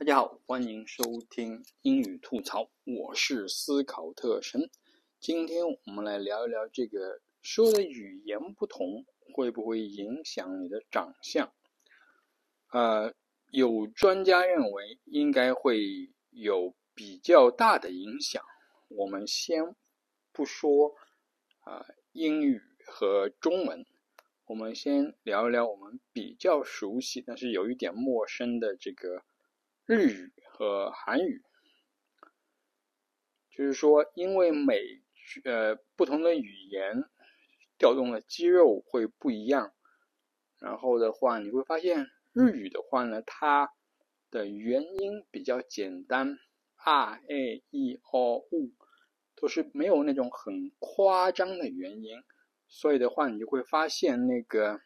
大家好，欢迎收听英语吐槽，我是思考特神。今天我们来聊一聊这个说的语言不同会不会影响你的长相？呃，有专家认为应该会有比较大的影响。我们先不说啊英语和中文，我们先聊一聊我们比较熟悉但是有一点陌生的这个。日语和韩语，就是说，因为每呃不同的语言调动的肌肉会不一样，然后的话，你会发现日语的话呢，它的元音比较简单，r a e o u 都是没有那种很夸张的元音，所以的话，你就会发现那个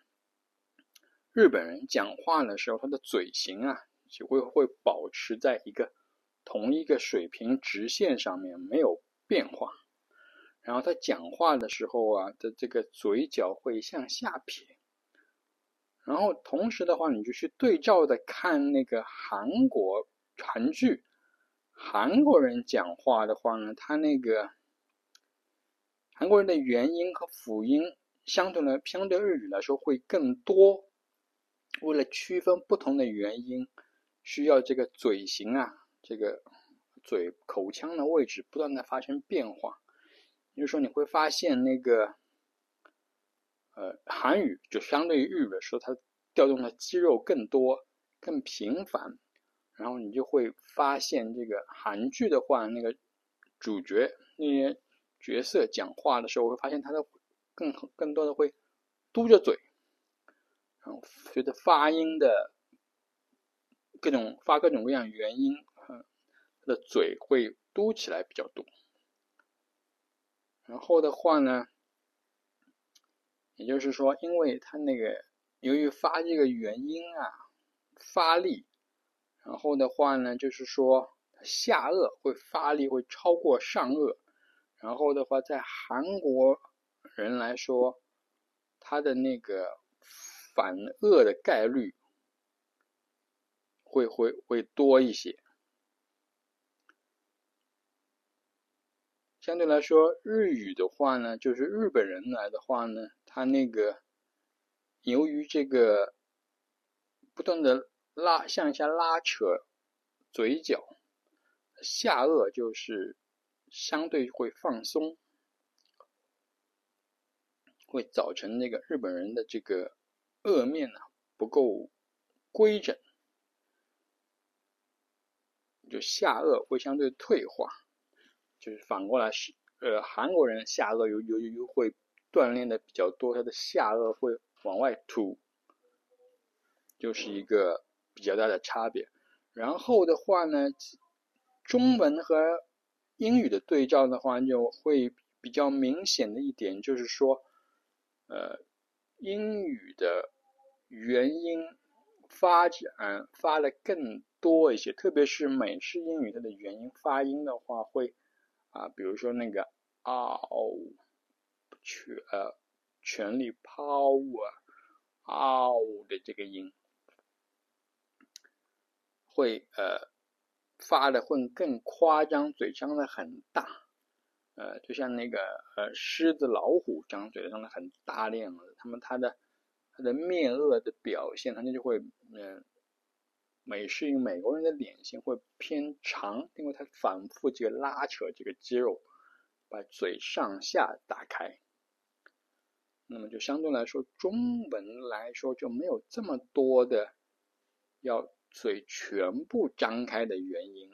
日本人讲话的时候，他的嘴型啊。就会会保持在一个同一个水平直线上面没有变化，然后他讲话的时候啊的这个嘴角会向下撇，然后同时的话你就去对照的看那个韩国韩剧，韩国人讲话的话呢，他那个韩国人的元音和辅音相对来相对日语来说会更多，为了区分不同的元音。需要这个嘴型啊，这个嘴口腔的位置不断的发生变化。也就是说，你会发现那个，呃，韩语就相对于日语的时候，它调动的肌肉更多、更频繁。然后你就会发现，这个韩剧的话，那个主角那些角色讲话的时候，会发现他的更更多的会嘟着嘴，然后随着发音的。各种发各种各样原因，嗯，他的嘴会嘟起来比较多。然后的话呢，也就是说，因为他那个由于发这个元音啊，发力，然后的话呢，就是说下颚会发力会超过上颚，然后的话，在韩国人来说，他的那个反颚的概率。会会会多一些，相对来说，日语的话呢，就是日本人来的话呢，他那个由于这个不断的拉向下拉扯嘴角，下颚就是相对会放松，会造成那个日本人的这个颚面呢不够规整。就下颚会相对退化，就是反过来是呃韩国人下颚有有有会锻炼的比较多，他的下颚会往外凸，就是一个比较大的差别。然后的话呢，中文和英语的对照的话，就会比较明显的一点就是说，呃，英语的元音发展发的更。多一些，特别是美式英语，它的元音发音的话，会啊，比如说那个 “ow” 全呃全力 “power”“ow” 的这个音，会呃发的会更夸张，嘴张的很大，呃，就像那个呃狮子、老虎张嘴张的很大那样子，他们它的它的面颚的表现，它就会嗯。美式英美国人的脸型会偏长，因为他反复这个拉扯这个肌肉，把嘴上下打开。那么就相对来说，中文来说就没有这么多的要嘴全部张开的原因。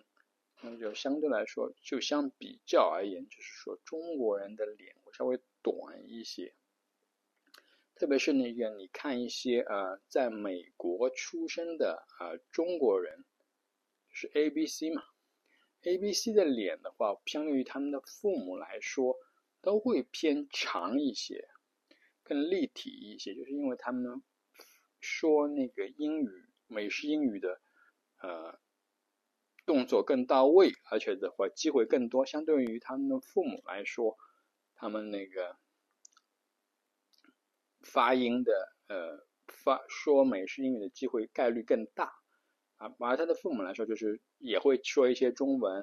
那么就相对来说，就相比较而言，就是说中国人的脸会稍微短一些。特别是那个，你看一些呃，在美国出生的啊中国人，是 A B C 嘛，A B C 的脸的话，相对于他们的父母来说，都会偏长一些，更立体一些，就是因为他们说那个英语，美式英语的呃动作更到位，而且的话机会更多，相对于他们的父母来说，他们那个。发音的呃发说美式英语的机会概率更大，啊，而他的父母来说，就是也会说一些中文，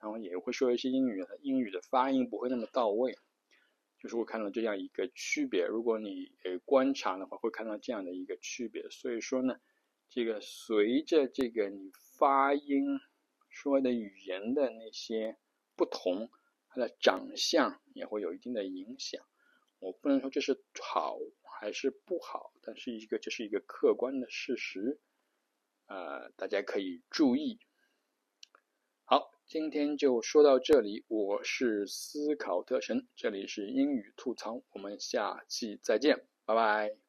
然后也会说一些英语，英语的发音不会那么到位，就是会看到这样一个区别。如果你呃观察的话，会看到这样的一个区别。所以说呢，这个随着这个你发音说的语言的那些不同，他的长相也会有一定的影响。我不能说这是好还是不好，但是一个这是一个客观的事实。呃，大家可以注意。好，今天就说到这里。我是思考特神，这里是英语吐槽，我们下期再见，拜拜。